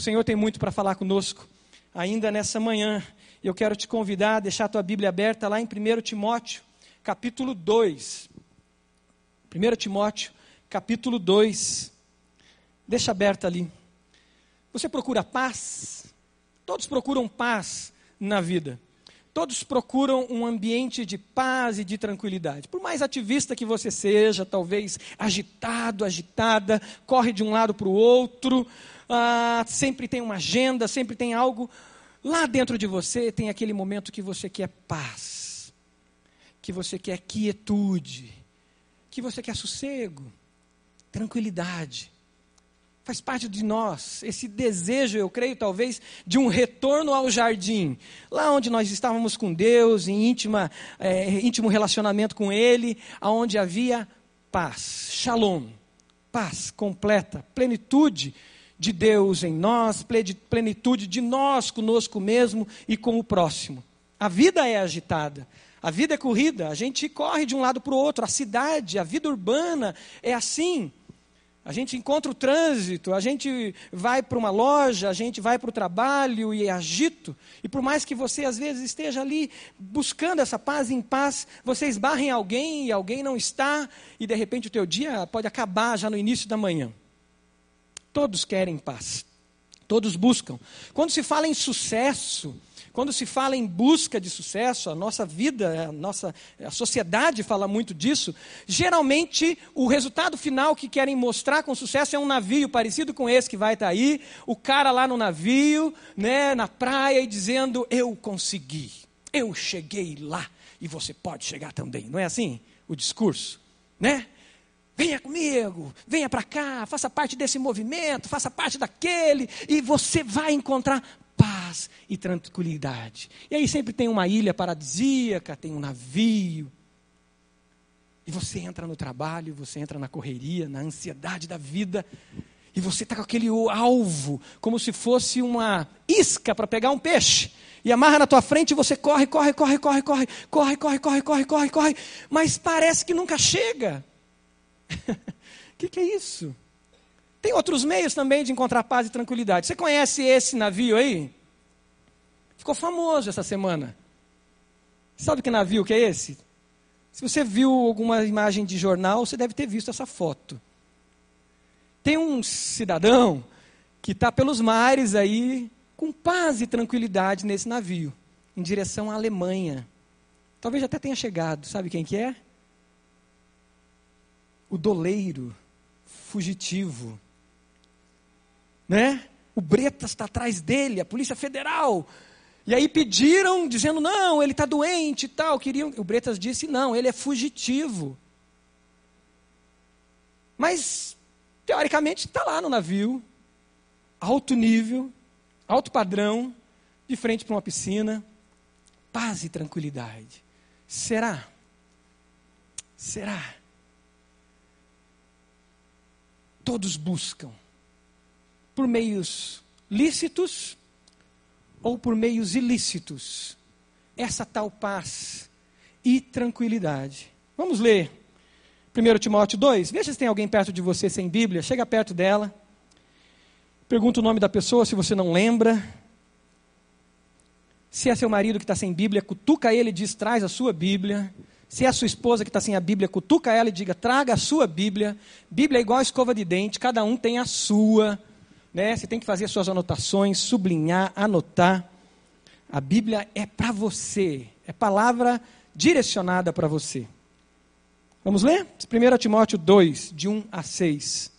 O Senhor tem muito para falar conosco ainda nessa manhã. Eu quero te convidar a deixar a tua Bíblia aberta lá em 1 Timóteo, capítulo 2. 1 Timóteo, capítulo 2. Deixa aberta ali. Você procura paz? Todos procuram paz na vida. Todos procuram um ambiente de paz e de tranquilidade. Por mais ativista que você seja, talvez agitado, agitada, corre de um lado para o outro, ah, sempre tem uma agenda, sempre tem algo. Lá dentro de você tem aquele momento que você quer paz, que você quer quietude, que você quer sossego, tranquilidade. Faz parte de nós, esse desejo, eu creio, talvez, de um retorno ao jardim, lá onde nós estávamos com Deus, em íntima, é, íntimo relacionamento com Ele, aonde havia paz, shalom, paz completa, plenitude de Deus em nós, plenitude de nós conosco mesmo e com o próximo. A vida é agitada, a vida é corrida, a gente corre de um lado para o outro, a cidade, a vida urbana é assim. A gente encontra o trânsito, a gente vai para uma loja, a gente vai para o trabalho e é agito. E por mais que você às vezes esteja ali buscando essa paz em paz, você esbarra em alguém e alguém não está, e de repente o teu dia pode acabar já no início da manhã. Todos querem paz. Todos buscam. Quando se fala em sucesso, quando se fala em busca de sucesso, a nossa vida, a nossa a sociedade fala muito disso. Geralmente, o resultado final que querem mostrar com sucesso é um navio parecido com esse que vai estar aí, o cara lá no navio, né, na praia e dizendo: "Eu consegui. Eu cheguei lá e você pode chegar também". Não é assim o discurso, né? Venha comigo, venha para cá, faça parte desse movimento, faça parte daquele, e você vai encontrar paz e tranquilidade. E aí sempre tem uma ilha paradisíaca, tem um navio. E você entra no trabalho, você entra na correria, na ansiedade da vida, e você está com aquele alvo, como se fosse uma isca para pegar um peixe. E amarra na tua frente e você corre, corre, corre, corre, corre, corre, corre, corre, corre, corre, corre, mas parece que nunca chega. O que, que é isso? Tem outros meios também de encontrar paz e tranquilidade. Você conhece esse navio aí? Ficou famoso essa semana. Sabe que navio que é esse? Se você viu alguma imagem de jornal, você deve ter visto essa foto. Tem um cidadão que está pelos mares aí, com paz e tranquilidade nesse navio, em direção à Alemanha. Talvez até tenha chegado. Sabe quem que é? O doleiro, fugitivo né? O Bretas está atrás dele, a Polícia Federal. E aí pediram, dizendo, não, ele está doente e tal. Queriam, o Bretas disse, não, ele é fugitivo. Mas, teoricamente, está lá no navio, alto nível, alto padrão, de frente para uma piscina, paz e tranquilidade. Será? Será? Todos buscam por meios lícitos ou por meios ilícitos, essa tal paz e tranquilidade. Vamos ler 1 Timóteo 2. Veja se tem alguém perto de você sem Bíblia. Chega perto dela. Pergunta o nome da pessoa se você não lembra. Se é seu marido que está sem Bíblia, cutuca ele e diz: traz a sua Bíblia. Se é a sua esposa que está sem a Bíblia, cutuca ela e diga: traga a sua Bíblia. Bíblia é igual a escova de dente, cada um tem a sua né? Você tem que fazer suas anotações, sublinhar, anotar. A Bíblia é para você, é palavra direcionada para você. Vamos ler? 1 Timóteo 2, de 1 a 6.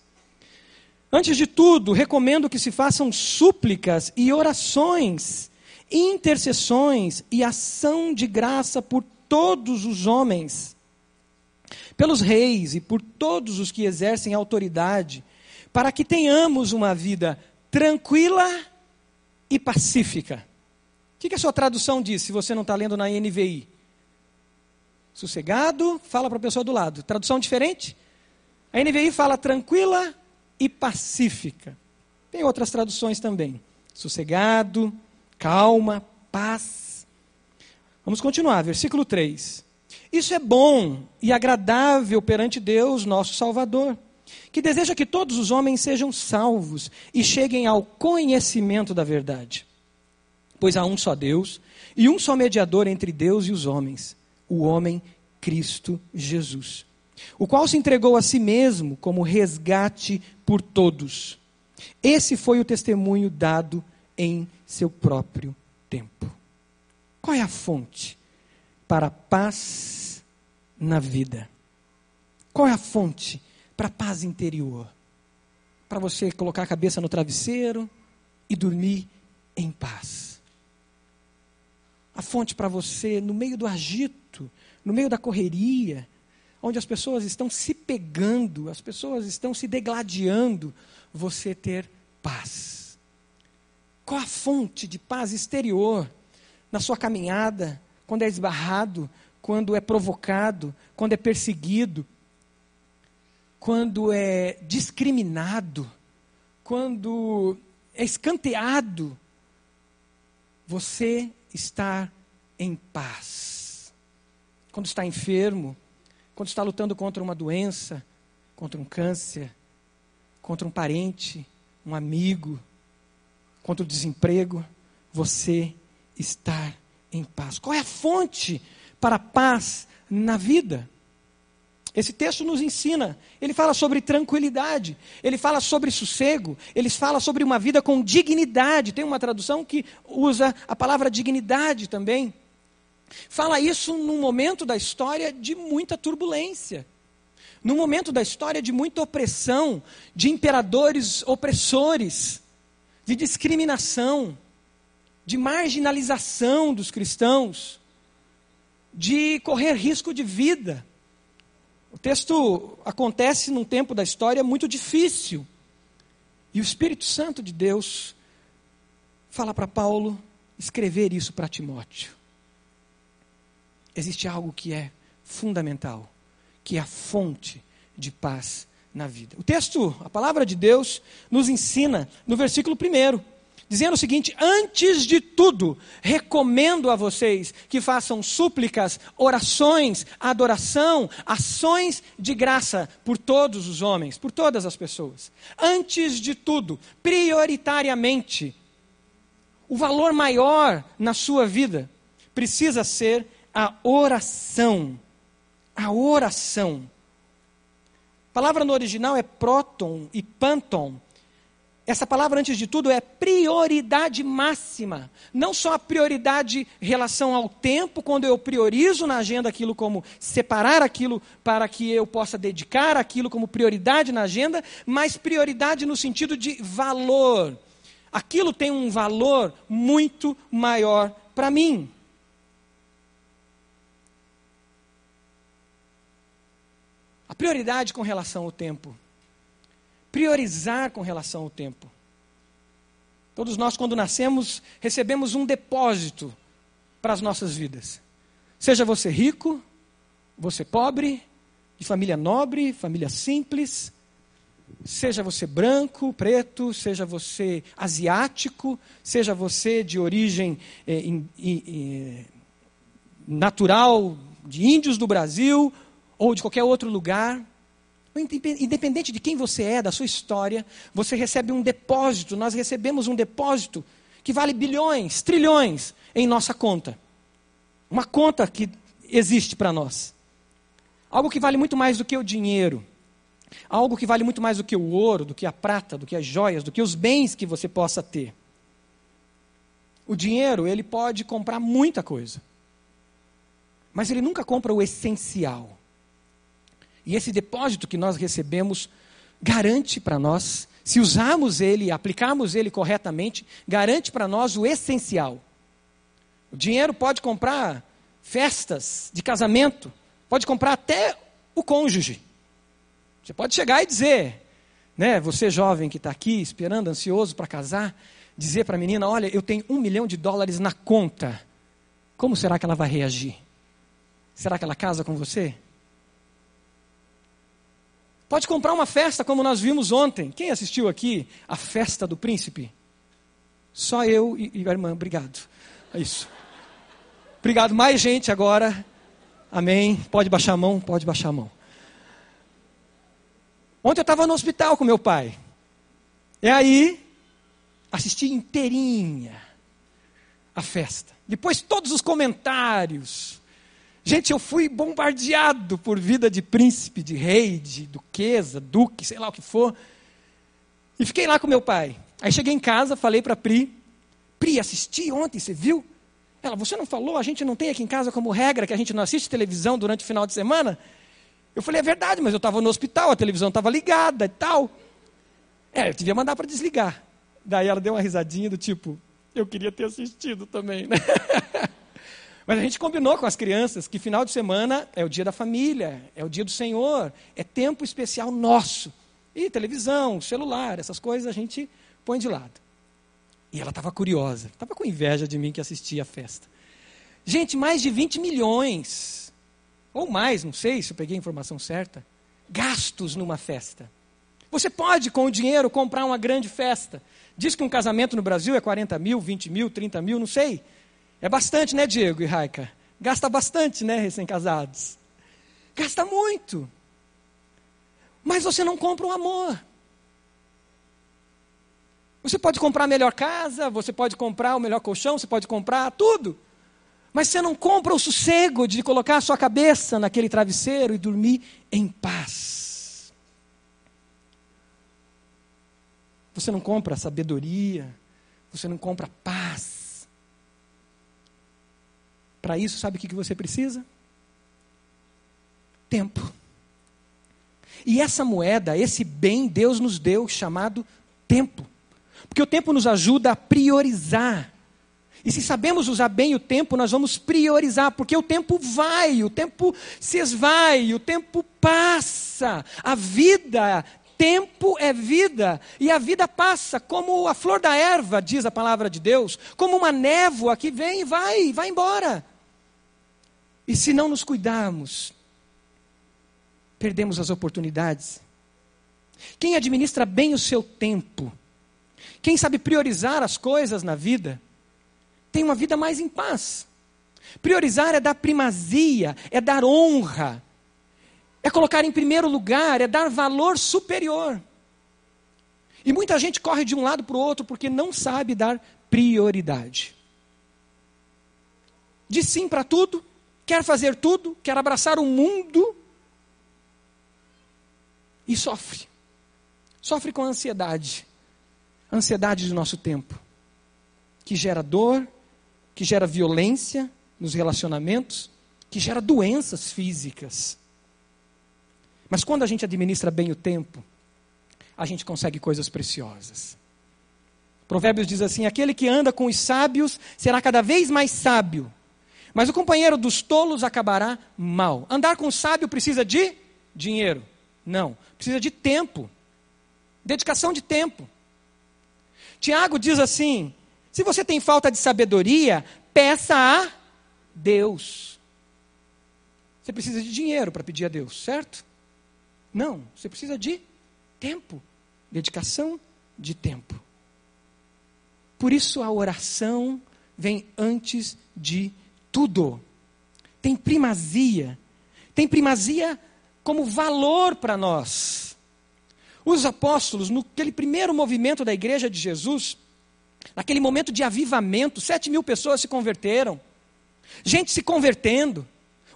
Antes de tudo, recomendo que se façam súplicas e orações, intercessões e ação de graça por todos os homens, pelos reis e por todos os que exercem autoridade para que tenhamos uma vida tranquila e pacífica. O que, que a sua tradução diz, se você não está lendo na NVI? Sossegado, fala para a pessoa do lado. Tradução diferente? A NVI fala tranquila e pacífica. Tem outras traduções também. Sossegado, calma, paz. Vamos continuar, versículo 3. Isso é bom e agradável perante Deus, nosso Salvador que deseja que todos os homens sejam salvos e cheguem ao conhecimento da verdade. Pois há um só Deus e um só mediador entre Deus e os homens, o homem Cristo Jesus, o qual se entregou a si mesmo como resgate por todos. Esse foi o testemunho dado em seu próprio tempo. Qual é a fonte para a paz na vida? Qual é a fonte para a paz interior? Para você colocar a cabeça no travesseiro e dormir em paz. A fonte para você, no meio do agito, no meio da correria, onde as pessoas estão se pegando, as pessoas estão se degladiando, você ter paz. Qual a fonte de paz exterior na sua caminhada, quando é esbarrado, quando é provocado, quando é perseguido, quando é discriminado, quando é escanteado? Você está em paz. Quando está enfermo, quando está lutando contra uma doença, contra um câncer, contra um parente, um amigo, contra o desemprego, você está em paz. Qual é a fonte para a paz na vida? Esse texto nos ensina, ele fala sobre tranquilidade, ele fala sobre sossego, ele fala sobre uma vida com dignidade. Tem uma tradução que usa a palavra dignidade também. Fala isso num momento da história de muita turbulência, num momento da história de muita opressão, de imperadores opressores, de discriminação, de marginalização dos cristãos, de correr risco de vida. O texto acontece num tempo da história muito difícil. E o Espírito Santo de Deus fala para Paulo escrever isso para Timóteo. Existe algo que é fundamental, que é a fonte de paz na vida. O texto, a palavra de Deus, nos ensina no versículo 1 dizendo o seguinte: antes de tudo, recomendo a vocês que façam súplicas, orações, adoração, ações de graça por todos os homens, por todas as pessoas. Antes de tudo, prioritariamente, o valor maior na sua vida precisa ser a oração. A oração. A palavra no original é próton e panton essa palavra, antes de tudo, é prioridade máxima. Não só a prioridade em relação ao tempo, quando eu priorizo na agenda aquilo como separar aquilo para que eu possa dedicar aquilo como prioridade na agenda, mas prioridade no sentido de valor. Aquilo tem um valor muito maior para mim. A prioridade com relação ao tempo priorizar com relação ao tempo. Todos nós, quando nascemos, recebemos um depósito para as nossas vidas. Seja você rico, você pobre, de família nobre, família simples, seja você branco, preto, seja você asiático, seja você de origem eh, in, in, natural de índios do Brasil ou de qualquer outro lugar. Independente de quem você é, da sua história, você recebe um depósito, nós recebemos um depósito que vale bilhões, trilhões em nossa conta. Uma conta que existe para nós. Algo que vale muito mais do que o dinheiro. Algo que vale muito mais do que o ouro, do que a prata, do que as joias, do que os bens que você possa ter. O dinheiro, ele pode comprar muita coisa. Mas ele nunca compra o essencial. E esse depósito que nós recebemos garante para nós, se usarmos ele, aplicarmos ele corretamente, garante para nós o essencial. O dinheiro pode comprar festas de casamento, pode comprar até o cônjuge. Você pode chegar e dizer, né, você jovem que está aqui esperando, ansioso para casar, dizer para a menina: Olha, eu tenho um milhão de dólares na conta. Como será que ela vai reagir? Será que ela casa com você? Pode comprar uma festa, como nós vimos ontem. Quem assistiu aqui a festa do príncipe? Só eu e, e a irmã, obrigado. É isso. Obrigado. Mais gente agora. Amém. Pode baixar a mão, pode baixar a mão. Ontem eu estava no hospital com meu pai. E aí, assisti inteirinha a festa. Depois, todos os comentários. Gente, eu fui bombardeado por vida de príncipe, de rei, de duquesa, duque, sei lá o que for. E fiquei lá com meu pai. Aí cheguei em casa, falei para Pri: Pri, assisti ontem, você viu? Ela, você não falou, a gente não tem aqui em casa como regra que a gente não assiste televisão durante o final de semana? Eu falei, é verdade, mas eu estava no hospital, a televisão estava ligada e tal. É, eu devia mandar para desligar. Daí ela deu uma risadinha do tipo, eu queria ter assistido também, né? Mas a gente combinou com as crianças que final de semana é o dia da família, é o dia do Senhor, é tempo especial nosso. E televisão, celular, essas coisas a gente põe de lado. E ela estava curiosa, estava com inveja de mim que assistia a festa. Gente, mais de 20 milhões, ou mais, não sei se eu peguei a informação certa, gastos numa festa. Você pode, com o dinheiro, comprar uma grande festa. Diz que um casamento no Brasil é 40 mil, 20 mil, 30 mil, não sei. É bastante, né, Diego e Raika? Gasta bastante, né, recém-casados? Gasta muito. Mas você não compra o amor. Você pode comprar a melhor casa, você pode comprar o melhor colchão, você pode comprar tudo. Mas você não compra o sossego de colocar a sua cabeça naquele travesseiro e dormir em paz. Você não compra sabedoria, você não compra paz. Para isso, sabe o que você precisa? Tempo. E essa moeda, esse bem, Deus nos deu, chamado tempo. Porque o tempo nos ajuda a priorizar. E se sabemos usar bem o tempo, nós vamos priorizar, porque o tempo vai, o tempo se esvai, o tempo passa. A vida tempo é vida, e a vida passa como a flor da erva, diz a palavra de Deus, como uma névoa que vem e vai, vai embora. E se não nos cuidarmos, perdemos as oportunidades. Quem administra bem o seu tempo, quem sabe priorizar as coisas na vida, tem uma vida mais em paz. Priorizar é dar primazia, é dar honra, é colocar em primeiro lugar, é dar valor superior. E muita gente corre de um lado para o outro porque não sabe dar prioridade. Diz sim para tudo, quer fazer tudo, quer abraçar o mundo e sofre. Sofre com a ansiedade. A ansiedade do nosso tempo, que gera dor, que gera violência nos relacionamentos, que gera doenças físicas. Mas quando a gente administra bem o tempo, a gente consegue coisas preciosas. Provérbios diz assim: aquele que anda com os sábios será cada vez mais sábio, mas o companheiro dos tolos acabará mal. Andar com o sábio precisa de dinheiro? Não, precisa de tempo, dedicação de tempo. Tiago diz assim: se você tem falta de sabedoria, peça a Deus. Você precisa de dinheiro para pedir a Deus, certo? Não, você precisa de tempo, dedicação de tempo. Por isso a oração vem antes de tudo. Tem primazia. Tem primazia como valor para nós. Os apóstolos, naquele primeiro movimento da igreja de Jesus, naquele momento de avivamento, sete mil pessoas se converteram. Gente se convertendo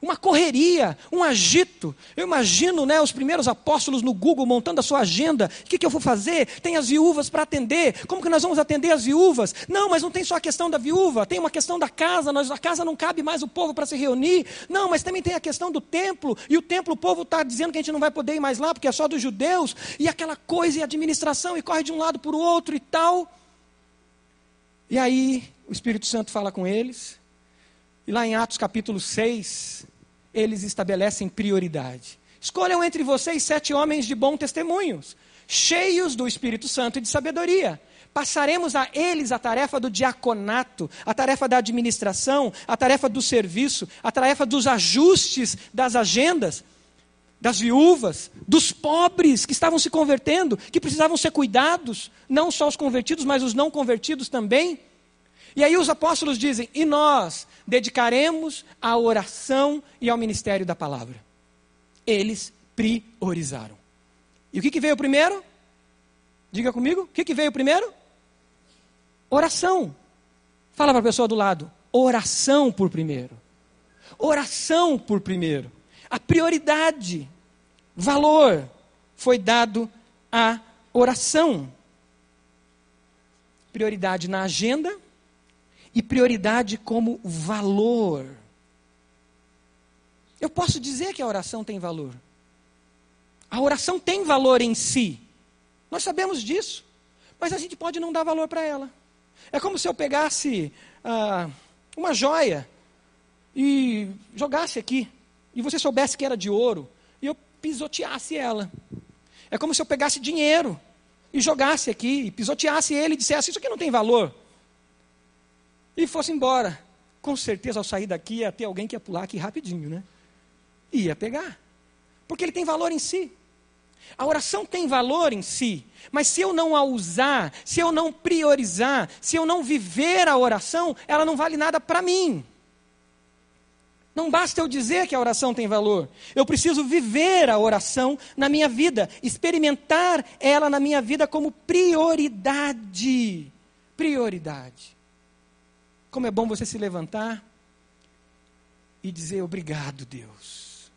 uma correria, um agito. Eu imagino né, os primeiros apóstolos no Google montando a sua agenda. O que, que eu vou fazer? Tem as viúvas para atender. Como que nós vamos atender as viúvas? Não, mas não tem só a questão da viúva, tem uma questão da casa. Nós, a casa não cabe mais o povo para se reunir. Não, mas também tem a questão do templo. E o templo, o povo está dizendo que a gente não vai poder ir mais lá porque é só dos judeus. E aquela coisa e administração, e corre de um lado para o outro e tal. E aí o Espírito Santo fala com eles. E lá em Atos capítulo 6, eles estabelecem prioridade. Escolham entre vocês sete homens de bom testemunhos, cheios do Espírito Santo e de sabedoria. Passaremos a eles a tarefa do diaconato, a tarefa da administração, a tarefa do serviço, a tarefa dos ajustes das agendas, das viúvas, dos pobres que estavam se convertendo, que precisavam ser cuidados, não só os convertidos, mas os não convertidos também. E aí os apóstolos dizem: e nós dedicaremos à oração e ao ministério da palavra. Eles priorizaram. E o que, que veio primeiro? Diga comigo, o que, que veio primeiro? Oração. Fala para a pessoa do lado, oração por primeiro. Oração por primeiro. A prioridade, valor foi dado à oração. Prioridade na agenda e prioridade como valor. Eu posso dizer que a oração tem valor. A oração tem valor em si. Nós sabemos disso. Mas a gente pode não dar valor para ela. É como se eu pegasse ah, uma joia e jogasse aqui. E você soubesse que era de ouro. E eu pisoteasse ela. É como se eu pegasse dinheiro e jogasse aqui, e pisoteasse ele e dissesse: Isso aqui não tem valor. E fosse embora. Com certeza, ao sair daqui, ia ter alguém que ia pular aqui rapidinho, né? Ia pegar. Porque ele tem valor em si. A oração tem valor em si, mas se eu não a usar, se eu não priorizar, se eu não viver a oração, ela não vale nada para mim. Não basta eu dizer que a oração tem valor. Eu preciso viver a oração na minha vida, experimentar ela na minha vida como prioridade. Prioridade. Como é bom você se levantar e dizer obrigado, Deus.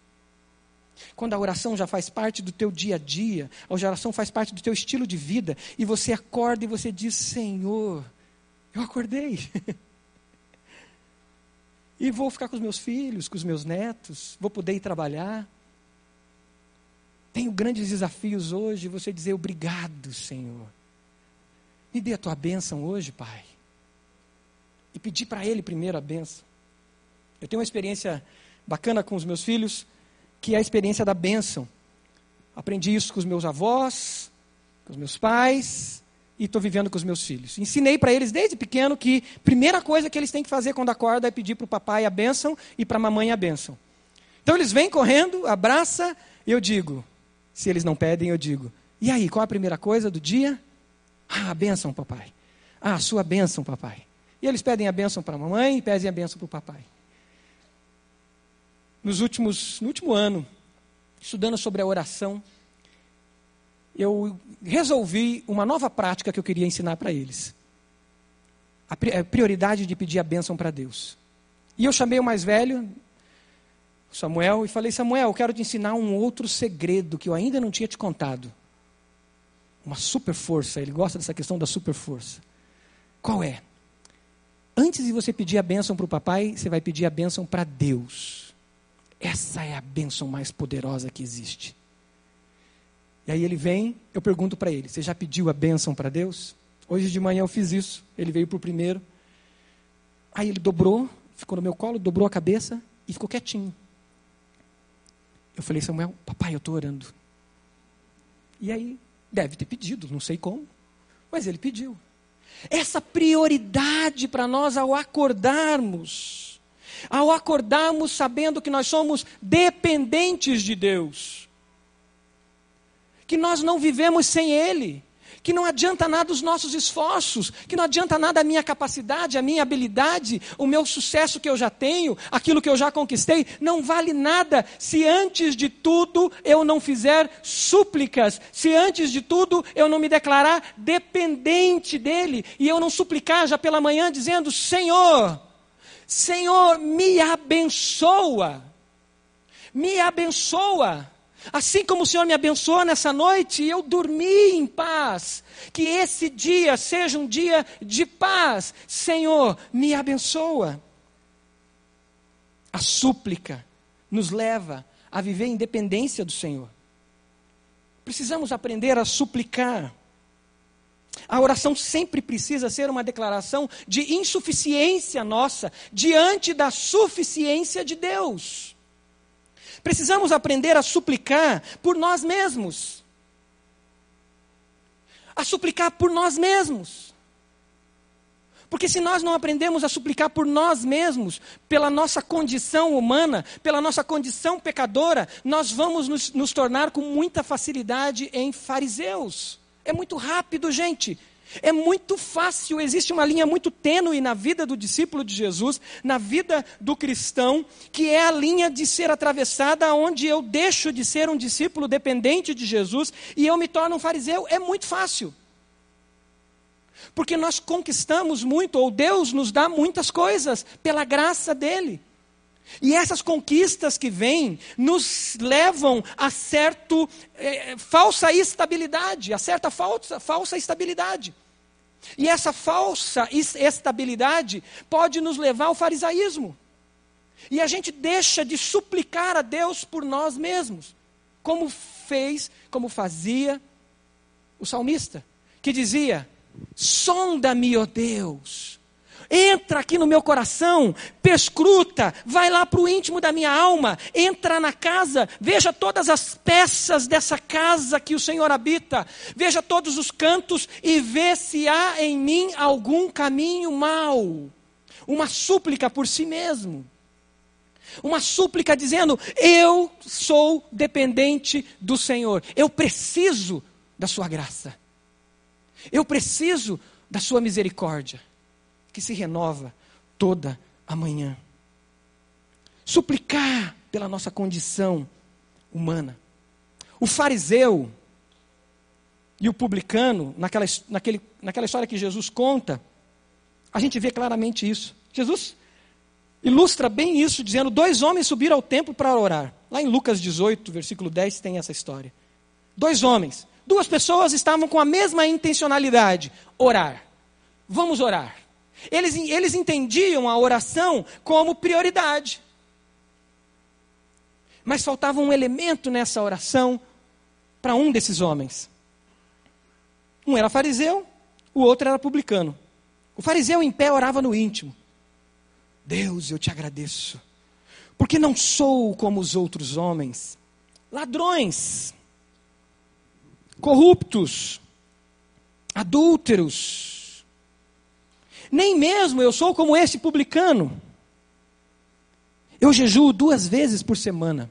Quando a oração já faz parte do teu dia a dia, a oração faz parte do teu estilo de vida, e você acorda e você diz: Senhor, eu acordei. E vou ficar com os meus filhos, com os meus netos, vou poder ir trabalhar. Tenho grandes desafios hoje, você dizer obrigado, Senhor. Me dê a tua bênção hoje, Pai. E pedir para Ele primeiro a bênção. Eu tenho uma experiência bacana com os meus filhos, que é a experiência da bênção. Aprendi isso com os meus avós, com os meus pais, e estou vivendo com os meus filhos. Ensinei para eles desde pequeno que a primeira coisa que eles têm que fazer quando acordam é pedir para o papai a bênção e para a mamãe a bênção. Então eles vêm correndo, abraça, e eu digo, se eles não pedem, eu digo, e aí, qual a primeira coisa do dia? Ah, a bênção, papai. Ah, a sua bênção, papai. E eles pedem a bênção para a mamãe e pedem a bênção para o papai. Nos últimos, no último ano, estudando sobre a oração, eu resolvi uma nova prática que eu queria ensinar para eles. A prioridade de pedir a bênção para Deus. E eu chamei o mais velho, Samuel, e falei: Samuel, eu quero te ensinar um outro segredo que eu ainda não tinha te contado. Uma super força, ele gosta dessa questão da super força. Qual é? Antes de você pedir a bênção para o papai, você vai pedir a bênção para Deus. Essa é a bênção mais poderosa que existe. E aí ele vem, eu pergunto para ele: Você já pediu a bênção para Deus? Hoje de manhã eu fiz isso. Ele veio para o primeiro. Aí ele dobrou, ficou no meu colo, dobrou a cabeça e ficou quietinho. Eu falei: Samuel, papai, eu estou orando. E aí, deve ter pedido, não sei como, mas ele pediu. Essa prioridade para nós ao acordarmos, ao acordarmos sabendo que nós somos dependentes de Deus que nós não vivemos sem Ele, que não adianta nada os nossos esforços, que não adianta nada a minha capacidade, a minha habilidade, o meu sucesso que eu já tenho, aquilo que eu já conquistei, não vale nada se antes de tudo eu não fizer súplicas, se antes de tudo eu não me declarar dependente dEle e eu não suplicar já pela manhã dizendo: Senhor, Senhor, me abençoa, me abençoa. Assim como o Senhor me abençoou nessa noite, eu dormi em paz. Que esse dia seja um dia de paz. Senhor, me abençoa. A súplica nos leva a viver em dependência do Senhor. Precisamos aprender a suplicar. A oração sempre precisa ser uma declaração de insuficiência nossa diante da suficiência de Deus. Precisamos aprender a suplicar por nós mesmos. A suplicar por nós mesmos. Porque se nós não aprendemos a suplicar por nós mesmos, pela nossa condição humana, pela nossa condição pecadora, nós vamos nos, nos tornar com muita facilidade em fariseus. É muito rápido, gente. É muito fácil, existe uma linha muito tênue na vida do discípulo de Jesus, na vida do cristão, que é a linha de ser atravessada onde eu deixo de ser um discípulo dependente de Jesus e eu me torno um fariseu. É muito fácil. Porque nós conquistamos muito, ou Deus nos dá muitas coisas pela graça dele. E essas conquistas que vêm nos levam a certa é, falsa estabilidade, a certa falsa, falsa estabilidade. E essa falsa estabilidade pode nos levar ao farisaísmo. E a gente deixa de suplicar a Deus por nós mesmos, como fez, como fazia o salmista, que dizia: Sonda-me, ó Deus, Entra aqui no meu coração, perscruta, vai lá para o íntimo da minha alma, entra na casa, veja todas as peças dessa casa que o Senhor habita, veja todos os cantos e vê se há em mim algum caminho mau. Uma súplica por si mesmo. Uma súplica dizendo: Eu sou dependente do Senhor, eu preciso da Sua graça, eu preciso da Sua misericórdia que se renova toda a manhã. Suplicar pela nossa condição humana. O fariseu e o publicano, naquela, naquele, naquela história que Jesus conta, a gente vê claramente isso. Jesus ilustra bem isso, dizendo: dois homens subiram ao templo para orar. Lá em Lucas 18, versículo 10, tem essa história. Dois homens, duas pessoas estavam com a mesma intencionalidade: orar. Vamos orar. Eles, eles entendiam a oração como prioridade. Mas faltava um elemento nessa oração para um desses homens. Um era fariseu, o outro era publicano. O fariseu em pé orava no íntimo: Deus, eu te agradeço, porque não sou como os outros homens, ladrões, corruptos, adúlteros, nem mesmo eu sou como esse publicano. Eu jejuo duas vezes por semana.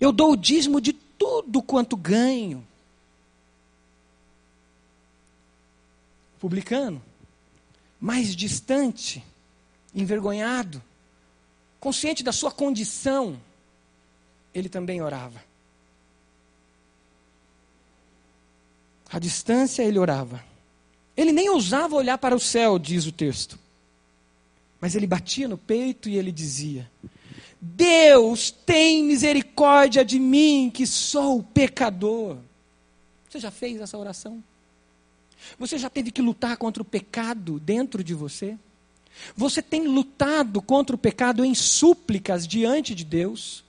Eu dou o dízimo de tudo quanto ganho. Publicano, mais distante, envergonhado, consciente da sua condição, ele também orava. À distância ele orava. Ele nem ousava olhar para o céu, diz o texto. Mas ele batia no peito e ele dizia: Deus tem misericórdia de mim, que sou pecador. Você já fez essa oração? Você já teve que lutar contra o pecado dentro de você? Você tem lutado contra o pecado em súplicas diante de Deus?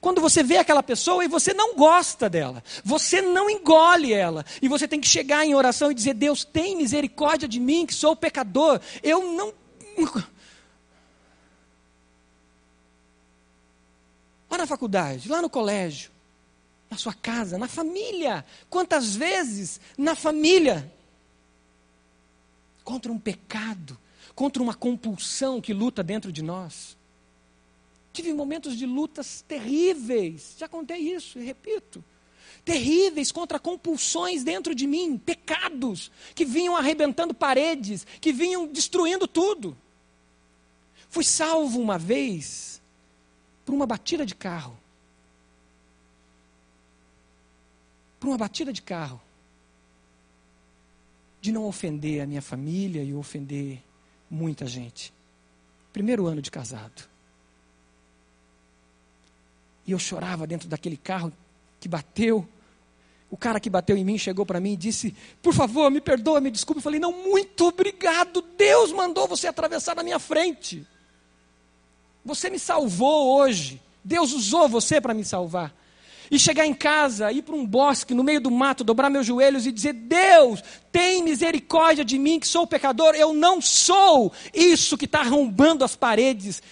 Quando você vê aquela pessoa e você não gosta dela, você não engole ela, e você tem que chegar em oração e dizer: Deus, tem misericórdia de mim, que sou pecador, eu não. Lá na faculdade, lá no colégio, na sua casa, na família. Quantas vezes na família? Contra um pecado, contra uma compulsão que luta dentro de nós. Tive momentos de lutas terríveis, já contei isso e repito. Terríveis contra compulsões dentro de mim, pecados que vinham arrebentando paredes, que vinham destruindo tudo. Fui salvo uma vez por uma batida de carro. Por uma batida de carro. De não ofender a minha família e ofender muita gente. Primeiro ano de casado. E eu chorava dentro daquele carro que bateu. O cara que bateu em mim chegou para mim e disse: Por favor, me perdoa, me desculpe. Eu falei: Não, muito obrigado. Deus mandou você atravessar na minha frente. Você me salvou hoje. Deus usou você para me salvar. E chegar em casa, ir para um bosque, no meio do mato, dobrar meus joelhos e dizer: Deus, tem misericórdia de mim, que sou pecador. Eu não sou isso que está arrombando as paredes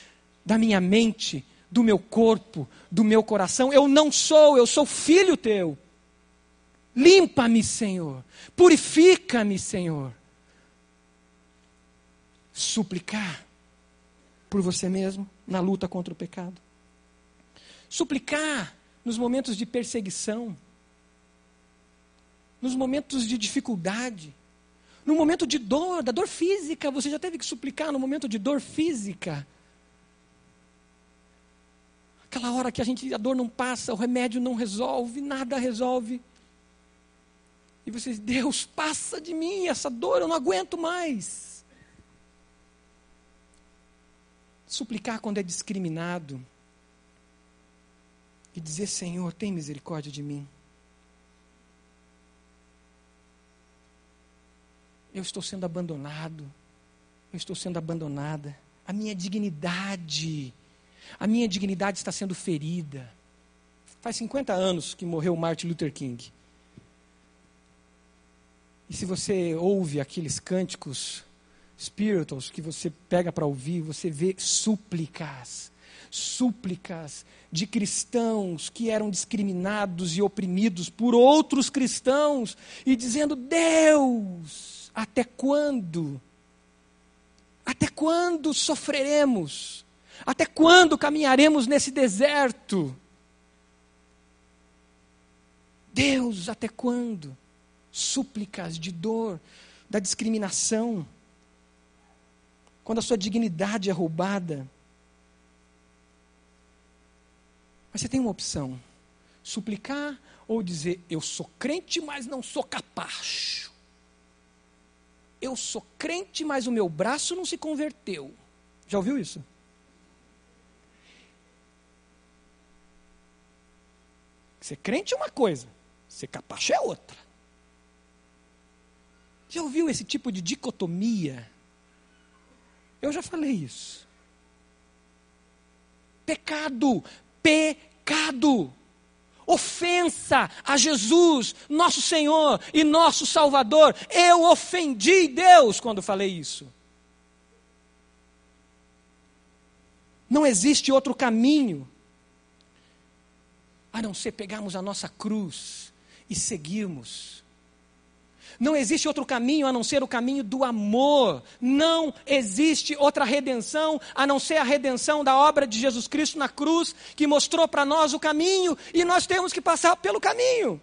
da minha mente, do meu corpo, do meu coração. Eu não sou, eu sou filho teu. Limpa-me, Senhor. Purifica-me, Senhor. Suplicar por você mesmo na luta contra o pecado. Suplicar nos momentos de perseguição, nos momentos de dificuldade. No momento de dor, da dor física, você já teve que suplicar no momento de dor física. Aquela hora que a gente a dor não passa, o remédio não resolve, nada resolve. E você diz, Deus, passa de mim essa dor, eu não aguento mais. Suplicar quando é discriminado. E dizer, Senhor, tem misericórdia de mim. Eu estou sendo abandonado. Eu estou sendo abandonada. A minha dignidade, a minha dignidade está sendo ferida. Faz 50 anos que morreu Martin Luther King. E se você ouve aqueles cânticos spirituals que você pega para ouvir, você vê súplicas, súplicas de cristãos que eram discriminados e oprimidos por outros cristãos e dizendo: Deus, até quando? Até quando sofreremos? Até quando caminharemos nesse deserto? Deus, até quando? Súplicas de dor, da discriminação, quando a sua dignidade é roubada. Mas você tem uma opção: suplicar ou dizer, eu sou crente, mas não sou capaz eu sou crente, mas o meu braço não se converteu. Já ouviu isso? Ser crente é uma coisa, ser capacho é outra. Já ouviu esse tipo de dicotomia? Eu já falei isso. Pecado, pecado ofensa a Jesus, nosso Senhor e nosso Salvador. Eu ofendi Deus quando falei isso. Não existe outro caminho a não ser pegarmos a nossa cruz e seguirmos não existe outro caminho a não ser o caminho do amor. Não existe outra redenção a não ser a redenção da obra de Jesus Cristo na cruz, que mostrou para nós o caminho e nós temos que passar pelo caminho.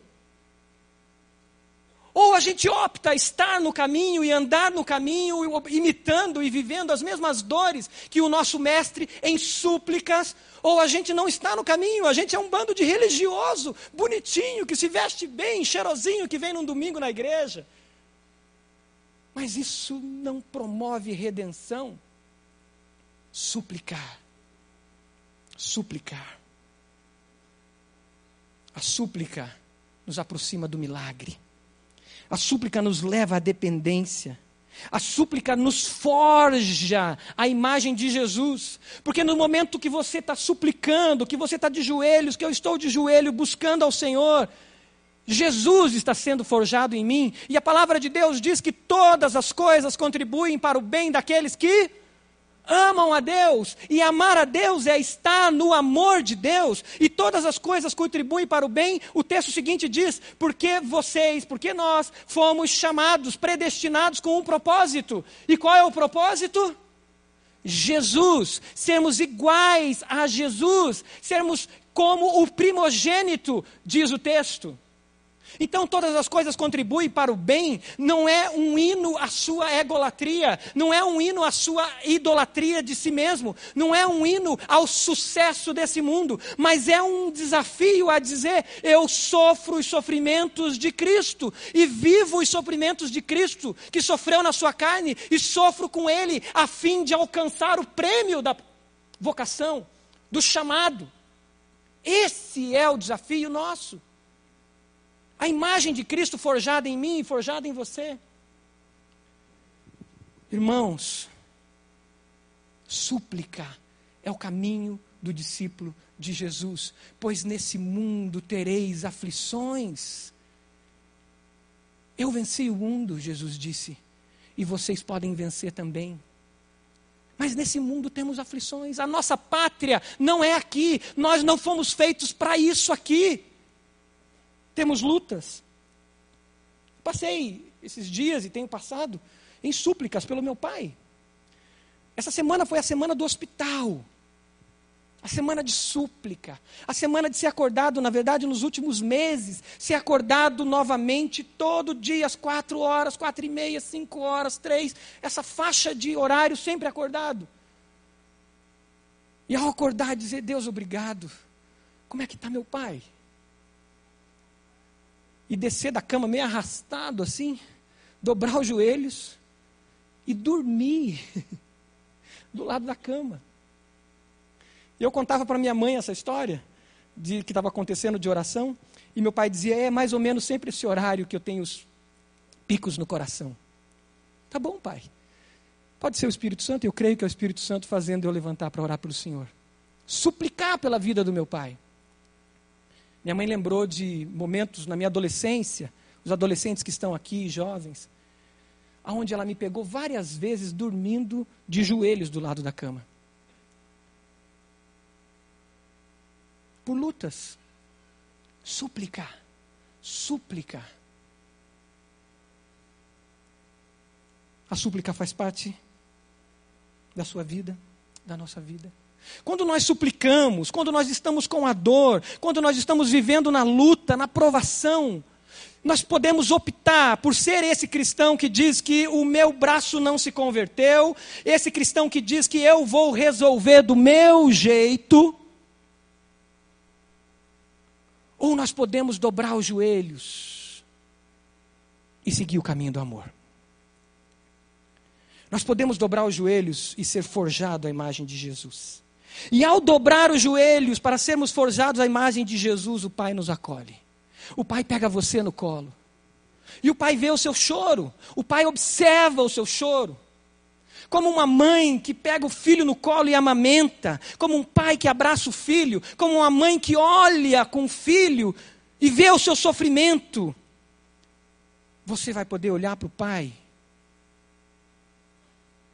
Ou a gente opta estar no caminho e andar no caminho, imitando e vivendo as mesmas dores que o nosso mestre em súplicas, ou a gente não está no caminho, a gente é um bando de religioso, bonitinho, que se veste bem, cheirosinho, que vem num domingo na igreja. Mas isso não promove redenção. Suplicar. Suplicar. A súplica nos aproxima do milagre. A súplica nos leva à dependência. A súplica nos forja a imagem de Jesus, porque no momento que você está suplicando, que você está de joelhos, que eu estou de joelho buscando ao Senhor, Jesus está sendo forjado em mim, e a palavra de Deus diz que todas as coisas contribuem para o bem daqueles que amam a Deus, e amar a Deus é estar no amor de Deus, e todas as coisas contribuem para o bem. O texto seguinte diz: porque vocês, porque nós fomos chamados, predestinados com um propósito. E qual é o propósito? Jesus, sermos iguais a Jesus, sermos como o primogênito, diz o texto. Então todas as coisas contribuem para o bem, não é um hino à sua egolatria, não é um hino à sua idolatria de si mesmo, não é um hino ao sucesso desse mundo, mas é um desafio a dizer: eu sofro os sofrimentos de Cristo. E vivo os sofrimentos de Cristo, que sofreu na sua carne, e sofro com Ele a fim de alcançar o prêmio da vocação, do chamado. Esse é o desafio nosso. A imagem de Cristo forjada em mim e forjada em você. Irmãos, súplica é o caminho do discípulo de Jesus, pois nesse mundo tereis aflições. Eu venci o mundo, Jesus disse, e vocês podem vencer também. Mas nesse mundo temos aflições, a nossa pátria não é aqui, nós não fomos feitos para isso aqui. Temos lutas. Passei esses dias e tenho passado em súplicas pelo meu pai. Essa semana foi a semana do hospital. A semana de súplica, a semana de ser acordado, na verdade, nos últimos meses, ser acordado novamente todo dia, às quatro horas, quatro e meia, cinco horas, três, essa faixa de horário sempre acordado. E ao acordar, dizer: Deus, obrigado. Como é que está meu pai? E descer da cama meio arrastado assim, dobrar os joelhos e dormir do lado da cama. E eu contava para minha mãe essa história de que estava acontecendo de oração, e meu pai dizia: "É mais ou menos sempre esse horário que eu tenho os picos no coração". Tá bom, pai. Pode ser o Espírito Santo, eu creio que é o Espírito Santo fazendo eu levantar para orar pelo Senhor. Suplicar pela vida do meu pai. Minha mãe lembrou de momentos na minha adolescência, os adolescentes que estão aqui, jovens, aonde ela me pegou várias vezes dormindo de joelhos do lado da cama. Por lutas. Súplica. Súplica. A súplica faz parte da sua vida, da nossa vida. Quando nós suplicamos, quando nós estamos com a dor, quando nós estamos vivendo na luta, na provação, nós podemos optar por ser esse cristão que diz que o meu braço não se converteu, esse cristão que diz que eu vou resolver do meu jeito, ou nós podemos dobrar os joelhos e seguir o caminho do amor. Nós podemos dobrar os joelhos e ser forjado à imagem de Jesus. E ao dobrar os joelhos para sermos forjados à imagem de Jesus, o Pai nos acolhe. O Pai pega você no colo. E o Pai vê o seu choro. O Pai observa o seu choro. Como uma mãe que pega o filho no colo e amamenta. Como um pai que abraça o filho. Como uma mãe que olha com o filho e vê o seu sofrimento. Você vai poder olhar para o Pai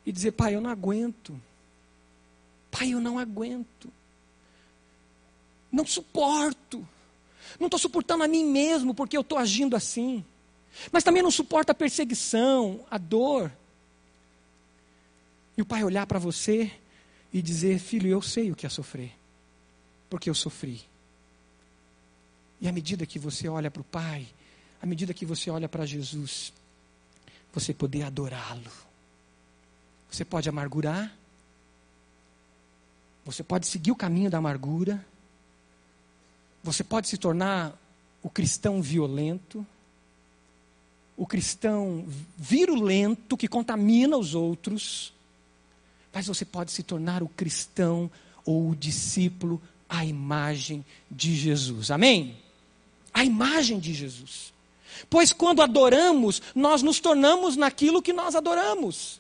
e dizer: Pai, eu não aguento. Pai, eu não aguento. Não suporto. Não estou suportando a mim mesmo porque eu estou agindo assim. Mas também não suporto a perseguição, a dor. E o pai olhar para você e dizer: Filho, eu sei o que é sofrer, porque eu sofri. E à medida que você olha para o pai, à medida que você olha para Jesus, você poder adorá-lo. Você pode amargurar, você pode seguir o caminho da amargura, você pode se tornar o cristão violento, o cristão virulento que contamina os outros, mas você pode se tornar o cristão ou o discípulo à imagem de Jesus. Amém? A imagem de Jesus. Pois quando adoramos, nós nos tornamos naquilo que nós adoramos.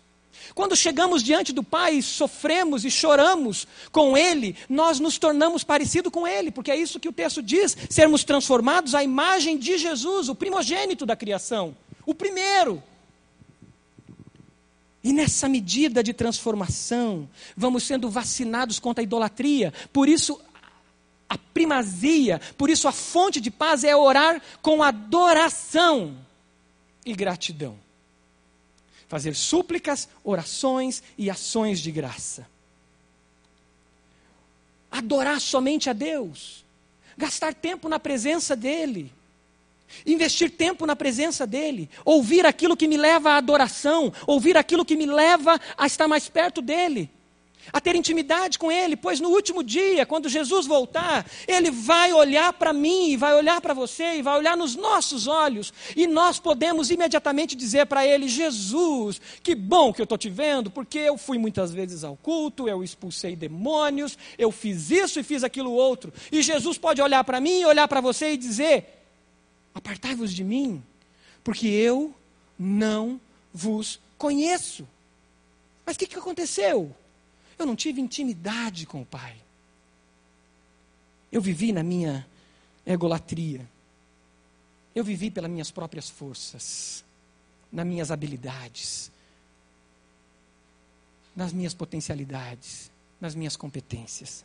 Quando chegamos diante do Pai, sofremos e choramos com Ele, nós nos tornamos parecido com Ele, porque é isso que o texto diz: sermos transformados à imagem de Jesus, o primogênito da criação, o primeiro. E nessa medida de transformação, vamos sendo vacinados contra a idolatria. Por isso, a primazia, por isso a fonte de paz é orar com adoração e gratidão fazer súplicas, orações e ações de graça. Adorar somente a Deus, gastar tempo na presença dEle, investir tempo na presença dEle, ouvir aquilo que me leva à adoração, ouvir aquilo que me leva a estar mais perto dEle a ter intimidade com Ele, pois no último dia, quando Jesus voltar, Ele vai olhar para mim, vai olhar para você, e vai olhar nos nossos olhos, e nós podemos imediatamente dizer para Ele: Jesus, que bom que eu estou te vendo, porque eu fui muitas vezes ao culto, eu expulsei demônios, eu fiz isso e fiz aquilo outro. E Jesus pode olhar para mim, olhar para você e dizer: Apartai-vos de mim, porque eu não vos conheço. Mas o que, que aconteceu? Eu não tive intimidade com o Pai. Eu vivi na minha egolatria. Eu vivi pelas minhas próprias forças, nas minhas habilidades, nas minhas potencialidades, nas minhas competências.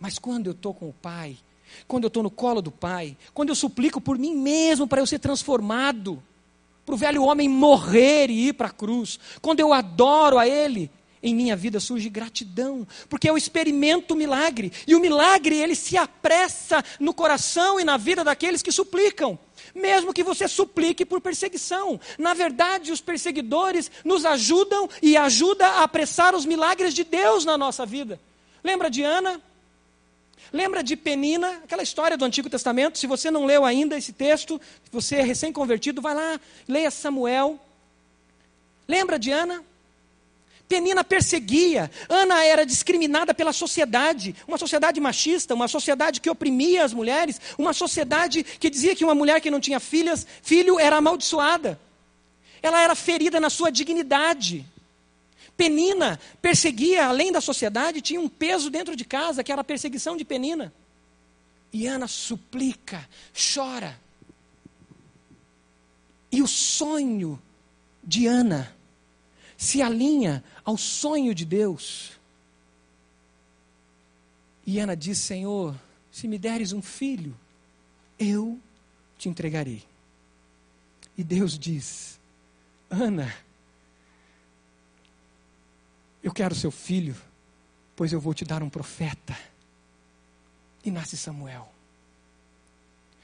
Mas quando eu estou com o Pai, quando eu estou no colo do Pai, quando eu suplico por mim mesmo para eu ser transformado, para o velho homem morrer e ir para a cruz, quando eu adoro a Ele, em minha vida surge gratidão, porque eu experimento o milagre, e o milagre ele se apressa no coração e na vida daqueles que suplicam. Mesmo que você suplique por perseguição. Na verdade, os perseguidores nos ajudam e ajudam a apressar os milagres de Deus na nossa vida. Lembra de Ana? Lembra de Penina, aquela história do Antigo Testamento? Se você não leu ainda esse texto, você é recém-convertido, vai lá, leia Samuel. Lembra de Ana? Penina perseguia, Ana era discriminada pela sociedade, uma sociedade machista, uma sociedade que oprimia as mulheres, uma sociedade que dizia que uma mulher que não tinha filhas, filho era amaldiçoada. Ela era ferida na sua dignidade. Penina perseguia, além da sociedade, tinha um peso dentro de casa, que era a perseguição de Penina. E Ana suplica, chora. E o sonho de Ana se alinha ao sonho de Deus. E Ana diz: Senhor, se me deres um filho, eu te entregarei. E Deus diz: Ana, eu quero seu filho, pois eu vou te dar um profeta. E nasce Samuel.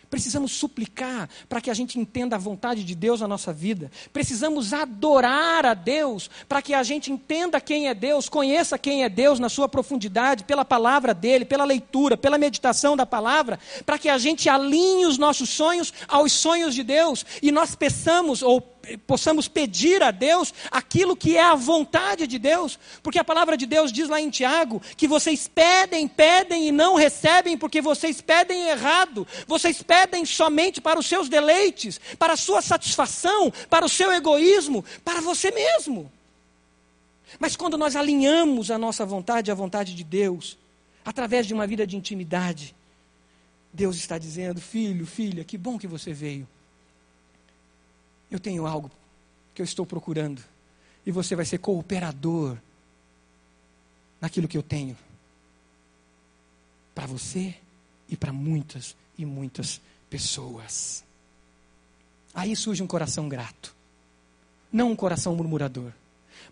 Precisamos suplicar para que a gente entenda a vontade de Deus na nossa vida. Precisamos adorar a Deus para que a gente entenda quem é Deus, conheça quem é Deus na sua profundidade, pela palavra dele, pela leitura, pela meditação da palavra, para que a gente alinhe os nossos sonhos aos sonhos de Deus e nós peçamos ou possamos pedir a Deus aquilo que é a vontade de Deus, porque a palavra de Deus diz lá em Tiago que vocês pedem, pedem e não recebem, porque vocês pedem errado, vocês pedem somente para os seus deleites, para a sua satisfação, para o seu egoísmo, para você mesmo. Mas quando nós alinhamos a nossa vontade à vontade de Deus, através de uma vida de intimidade, Deus está dizendo: filho, filha, que bom que você veio. Eu tenho algo que eu estou procurando. E você vai ser cooperador naquilo que eu tenho. Para você e para muitas e muitas pessoas. Aí surge um coração grato. Não um coração murmurador.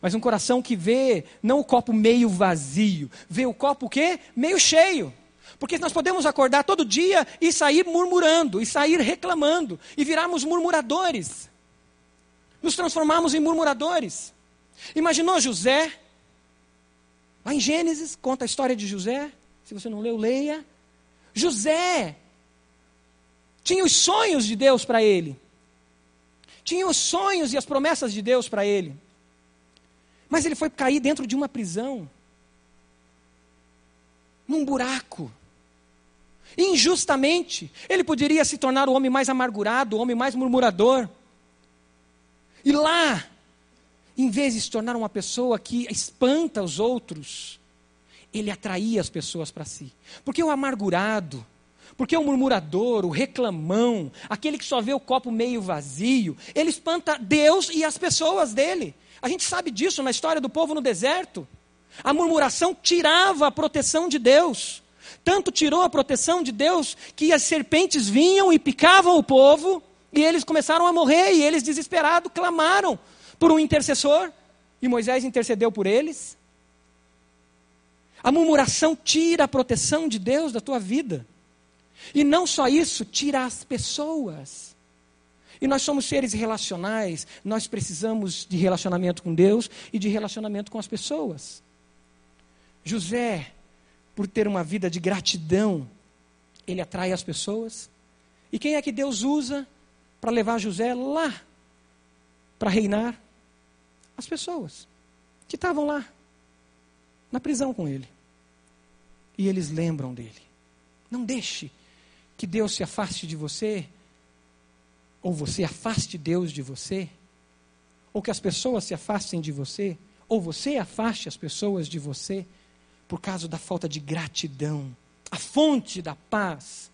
Mas um coração que vê não o copo meio vazio, vê o copo o quê? Meio cheio. Porque nós podemos acordar todo dia e sair murmurando, e sair reclamando, e virarmos murmuradores nos transformarmos em murmuradores. Imaginou José? Lá em Gênesis, conta a história de José. Se você não leu, leia. José tinha os sonhos de Deus para ele. Tinha os sonhos e as promessas de Deus para ele. Mas ele foi cair dentro de uma prisão. Num buraco. Injustamente. Ele poderia se tornar o homem mais amargurado, o homem mais murmurador. E lá, em vez de se tornar uma pessoa que espanta os outros, ele atraía as pessoas para si. Porque o amargurado, porque o murmurador, o reclamão, aquele que só vê o copo meio vazio, ele espanta Deus e as pessoas dele. A gente sabe disso na história do povo no deserto. A murmuração tirava a proteção de Deus. Tanto tirou a proteção de Deus que as serpentes vinham e picavam o povo e eles começaram a morrer, e eles, desesperados, clamaram por um intercessor, e Moisés intercedeu por eles. A murmuração tira a proteção de Deus da tua vida. E não só isso, tira as pessoas. E nós somos seres relacionais, nós precisamos de relacionamento com Deus e de relacionamento com as pessoas. José, por ter uma vida de gratidão, ele atrai as pessoas. E quem é que Deus usa para levar José lá para reinar as pessoas que estavam lá na prisão com ele. E eles lembram dele. Não deixe que Deus se afaste de você, ou você afaste Deus de você, ou que as pessoas se afastem de você, ou você afaste as pessoas de você, por causa da falta de gratidão. A fonte da paz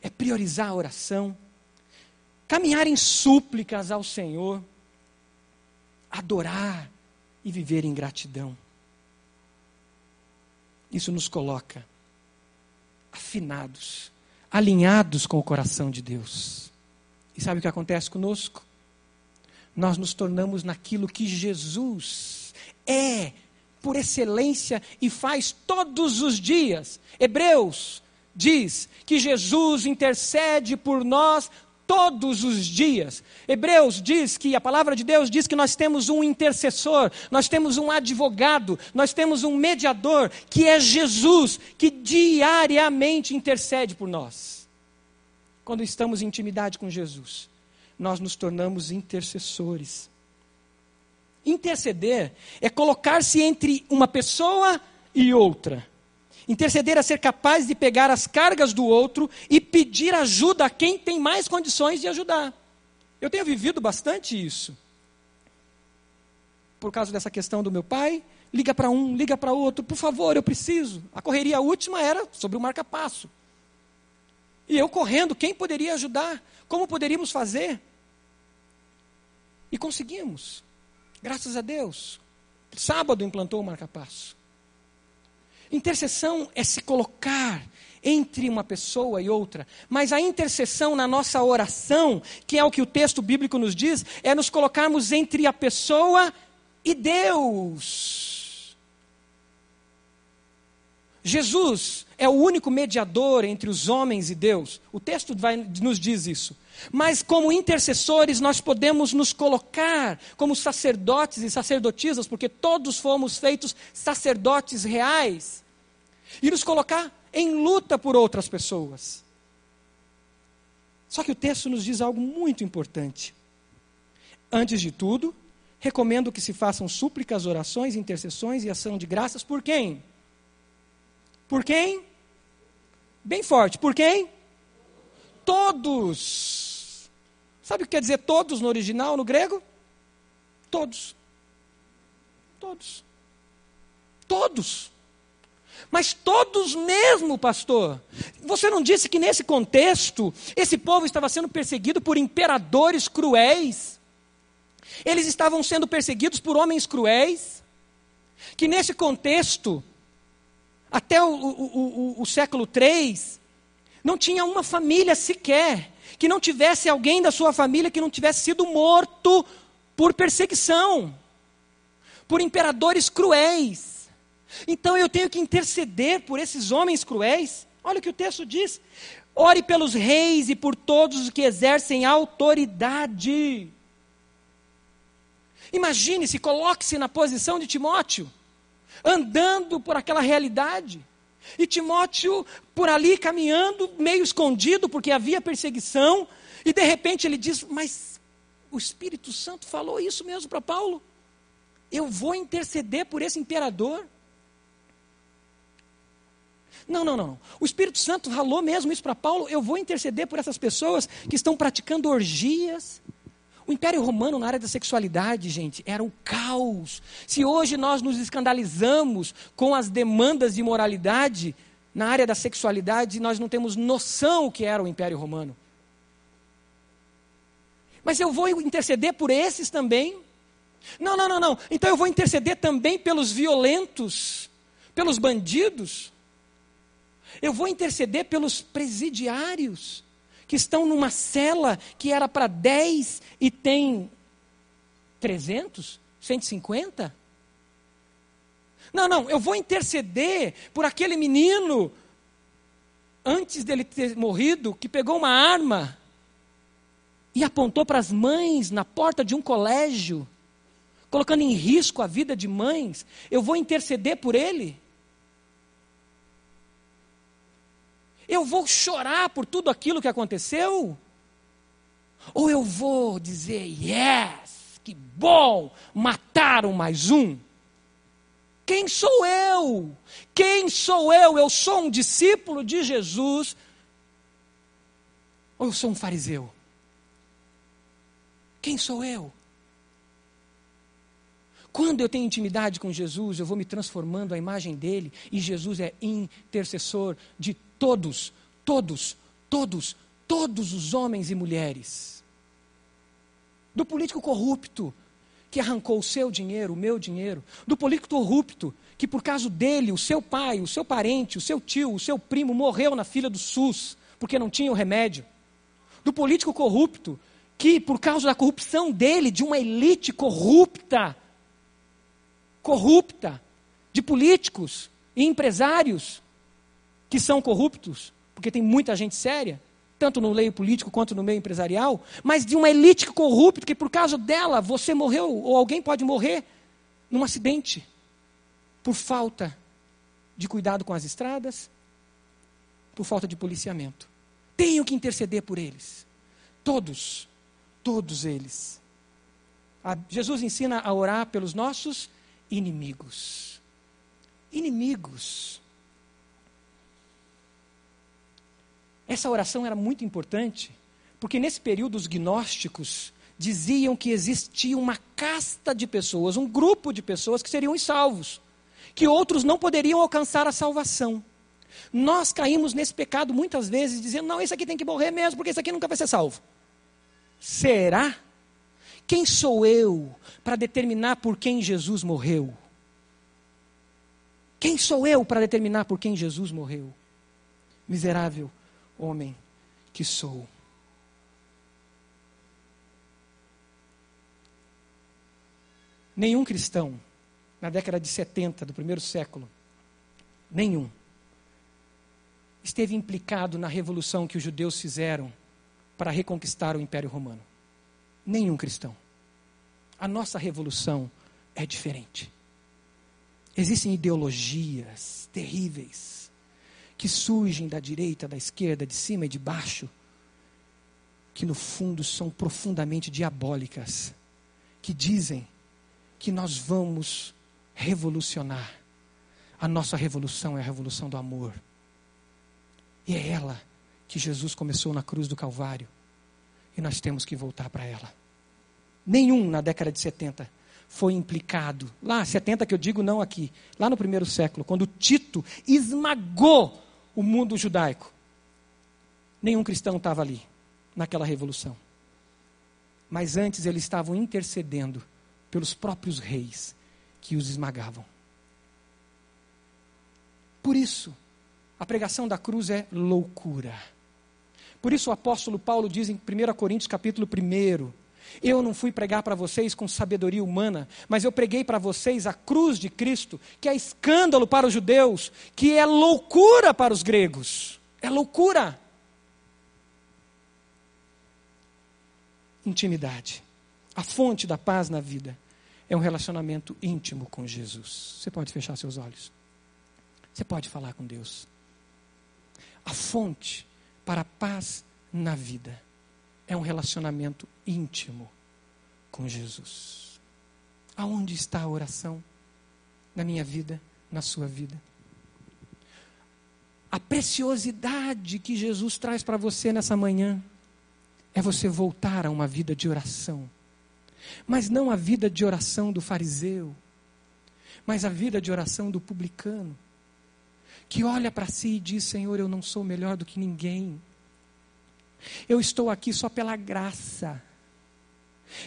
é priorizar a oração caminhar em súplicas ao Senhor, adorar e viver em gratidão. Isso nos coloca afinados, alinhados com o coração de Deus. E sabe o que acontece conosco? Nós nos tornamos naquilo que Jesus é, por excelência, e faz todos os dias. Hebreus diz que Jesus intercede por nós todos os dias. Hebreus diz que a palavra de Deus diz que nós temos um intercessor, nós temos um advogado, nós temos um mediador, que é Jesus, que diariamente intercede por nós. Quando estamos em intimidade com Jesus, nós nos tornamos intercessores. Interceder é colocar-se entre uma pessoa e outra. Interceder é ser capaz de pegar as cargas do outro e pedir ajuda a quem tem mais condições de ajudar. Eu tenho vivido bastante isso. Por causa dessa questão do meu pai, liga para um, liga para outro, por favor, eu preciso. A correria última era sobre o marca-passo. E eu correndo, quem poderia ajudar? Como poderíamos fazer? E conseguimos. Graças a Deus. Sábado implantou o marca-passo. Intercessão é se colocar entre uma pessoa e outra, mas a intercessão na nossa oração, que é o que o texto bíblico nos diz, é nos colocarmos entre a pessoa e Deus. Jesus é o único mediador entre os homens e Deus. O texto vai, nos diz isso. Mas, como intercessores, nós podemos nos colocar como sacerdotes e sacerdotisas, porque todos fomos feitos sacerdotes reais, e nos colocar em luta por outras pessoas. Só que o texto nos diz algo muito importante. Antes de tudo, recomendo que se façam súplicas, orações, intercessões e ação de graças por quem? Por quem? Bem forte. Por quem? Todos Sabe o que quer dizer todos no original, no grego? Todos. Todos. Todos. Mas todos mesmo, pastor. Você não disse que nesse contexto, esse povo estava sendo perseguido por imperadores cruéis? Eles estavam sendo perseguidos por homens cruéis? Que nesse contexto, até o, o, o, o século III, não tinha uma família sequer que não tivesse alguém da sua família que não tivesse sido morto por perseguição, por imperadores cruéis. Então eu tenho que interceder por esses homens cruéis. Olha o que o texto diz: ore pelos reis e por todos os que exercem autoridade. Imagine-se, coloque-se na posição de Timóteo, andando por aquela realidade. E Timóteo, por ali caminhando, meio escondido, porque havia perseguição, e de repente ele diz: Mas o Espírito Santo falou isso mesmo para Paulo. Eu vou interceder por esse imperador. Não, não, não. O Espírito Santo falou mesmo isso para Paulo. Eu vou interceder por essas pessoas que estão praticando orgias, o Império Romano, na área da sexualidade, gente, era um caos. Se hoje nós nos escandalizamos com as demandas de moralidade, na área da sexualidade, nós não temos noção o que era o Império Romano. Mas eu vou interceder por esses também? Não, não, não, não. Então eu vou interceder também pelos violentos, pelos bandidos. Eu vou interceder pelos presidiários que estão numa cela que era para 10 e tem 300, 150? Não, não, eu vou interceder por aquele menino, antes dele ter morrido, que pegou uma arma e apontou para as mães na porta de um colégio, colocando em risco a vida de mães. Eu vou interceder por ele. Eu vou chorar por tudo aquilo que aconteceu? Ou eu vou dizer, yes, que bom, mataram mais um? Quem sou eu? Quem sou eu? Eu sou um discípulo de Jesus? Ou eu sou um fariseu? Quem sou eu? Quando eu tenho intimidade com Jesus, eu vou me transformando à imagem dele, e Jesus é intercessor de todos, todos, todos, todos os homens e mulheres. Do político corrupto, que arrancou o seu dinheiro, o meu dinheiro. Do político corrupto, que por causa dele, o seu pai, o seu parente, o seu tio, o seu primo morreu na fila do SUS, porque não tinha o remédio. Do político corrupto, que por causa da corrupção dele, de uma elite corrupta, corrupta de políticos e empresários que são corruptos, porque tem muita gente séria, tanto no meio político quanto no meio empresarial, mas de uma elite corrupta que por causa dela você morreu ou alguém pode morrer num acidente por falta de cuidado com as estradas, por falta de policiamento. Tenho que interceder por eles. Todos, todos eles. A, Jesus ensina a orar pelos nossos inimigos. Inimigos. Essa oração era muito importante, porque nesse período os gnósticos diziam que existia uma casta de pessoas, um grupo de pessoas que seriam salvos, que outros não poderiam alcançar a salvação. Nós caímos nesse pecado muitas vezes, dizendo: não, esse aqui tem que morrer mesmo, porque esse aqui nunca vai ser salvo. Será? Quem sou eu para determinar por quem Jesus morreu? Quem sou eu para determinar por quem Jesus morreu? Miserável homem que sou. Nenhum cristão, na década de 70 do primeiro século, nenhum, esteve implicado na revolução que os judeus fizeram para reconquistar o Império Romano. Nenhum cristão. A nossa revolução é diferente. Existem ideologias terríveis que surgem da direita, da esquerda, de cima e de baixo, que no fundo são profundamente diabólicas, que dizem que nós vamos revolucionar. A nossa revolução é a revolução do amor. E é ela que Jesus começou na cruz do Calvário. E nós temos que voltar para ela. Nenhum na década de 70 foi implicado. Lá, 70 que eu digo, não aqui. Lá no primeiro século, quando Tito esmagou o mundo judaico. Nenhum cristão estava ali, naquela revolução. Mas antes eles estavam intercedendo pelos próprios reis que os esmagavam. Por isso, a pregação da cruz é loucura. Por isso o apóstolo Paulo diz em 1 Coríntios capítulo 1, eu não fui pregar para vocês com sabedoria humana, mas eu preguei para vocês a cruz de Cristo, que é escândalo para os judeus, que é loucura para os gregos. É loucura. Intimidade. A fonte da paz na vida é um relacionamento íntimo com Jesus. Você pode fechar seus olhos. Você pode falar com Deus. A fonte para a paz na vida é um relacionamento íntimo com Jesus. Aonde está a oração? Na minha vida, na sua vida. A preciosidade que Jesus traz para você nessa manhã é você voltar a uma vida de oração. Mas não a vida de oração do fariseu, mas a vida de oração do publicano, que olha para si e diz: Senhor, eu não sou melhor do que ninguém. Eu estou aqui só pela graça.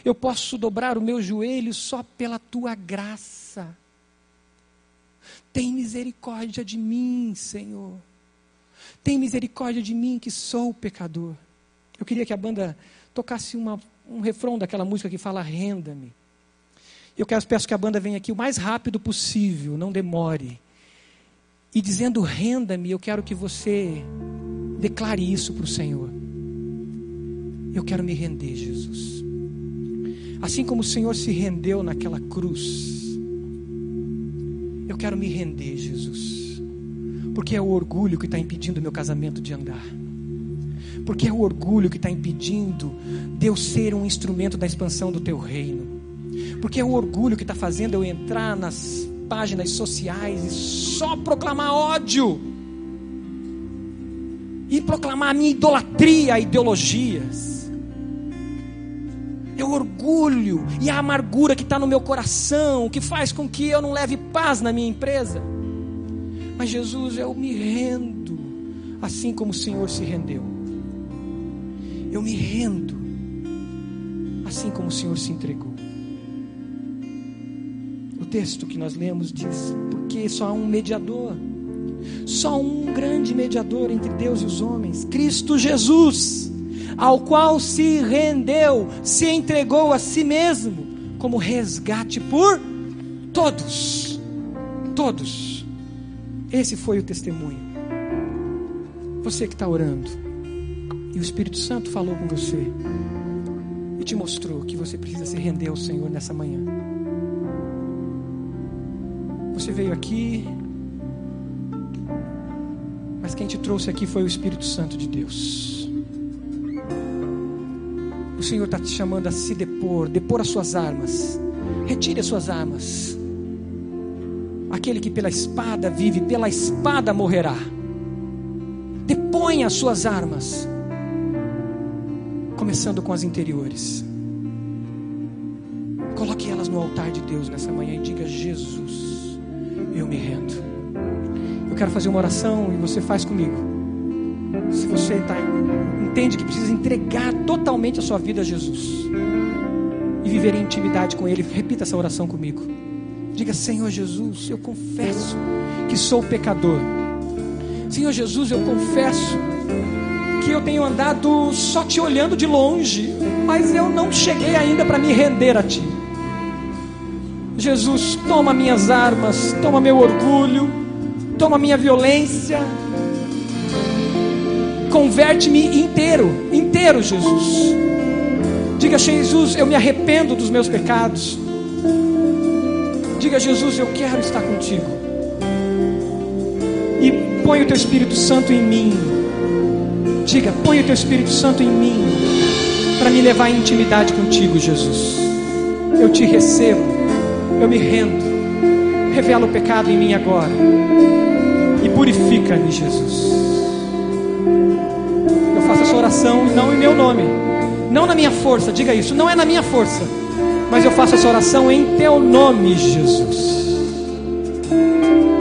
Eu posso dobrar o meu joelho só pela tua graça. Tem misericórdia de mim, Senhor. Tem misericórdia de mim que sou pecador. Eu queria que a banda tocasse uma, um refrão daquela música que fala renda-me. Eu quero, peço que a banda venha aqui o mais rápido possível, não demore. E dizendo renda-me, eu quero que você declare isso para o Senhor. Eu quero me render, Jesus. Assim como o Senhor se rendeu naquela cruz, eu quero me render, Jesus. Porque é o orgulho que está impedindo o meu casamento de andar. Porque é o orgulho que está impedindo de eu ser um instrumento da expansão do teu reino. Porque é o orgulho que está fazendo eu entrar nas páginas sociais e só proclamar ódio. E proclamar a minha idolatria a ideologias orgulho e a amargura que está no meu coração, que faz com que eu não leve paz na minha empresa. Mas Jesus, eu me rendo, assim como o Senhor se rendeu. Eu me rendo, assim como o Senhor se entregou. O texto que nós lemos diz: porque só há um mediador, só um grande mediador entre Deus e os homens, Cristo Jesus ao qual se rendeu, se entregou a si mesmo como resgate por Todos, todos. Esse foi o testemunho. Você que está orando, e o Espírito Santo falou com você, e te mostrou que você precisa se render ao Senhor nessa manhã. Você veio aqui, mas quem te trouxe aqui foi o Espírito Santo de Deus. O Senhor está te chamando a se depor, depor as suas armas. Retire as suas armas. Aquele que pela espada vive, pela espada morrerá. Deponha as suas armas, começando com as interiores. Coloque elas no altar de Deus nessa manhã e diga: Jesus, eu me rendo. Eu quero fazer uma oração e você faz comigo. Se você tá, entende que precisa entregar totalmente a sua vida a Jesus e viver em intimidade com Ele, repita essa oração comigo. Diga: Senhor Jesus, eu confesso que sou pecador. Senhor Jesus, eu confesso que eu tenho andado só te olhando de longe, mas eu não cheguei ainda para me render a Ti. Jesus, toma minhas armas, toma meu orgulho, toma minha violência, converte-me inteiro, inteiro, Jesus. Diga, Jesus, eu me arrependo dos meus pecados. Diga, Jesus, eu quero estar contigo. E põe o teu Espírito Santo em mim. Diga, põe o teu Espírito Santo em mim. Para me levar em intimidade contigo, Jesus. Eu te recebo. Eu me rendo. Revela o pecado em mim agora. E purifica-me, Jesus. Faço oração não em meu nome. Não na minha força. Diga isso. Não é na minha força mas eu faço essa oração em teu nome, Jesus.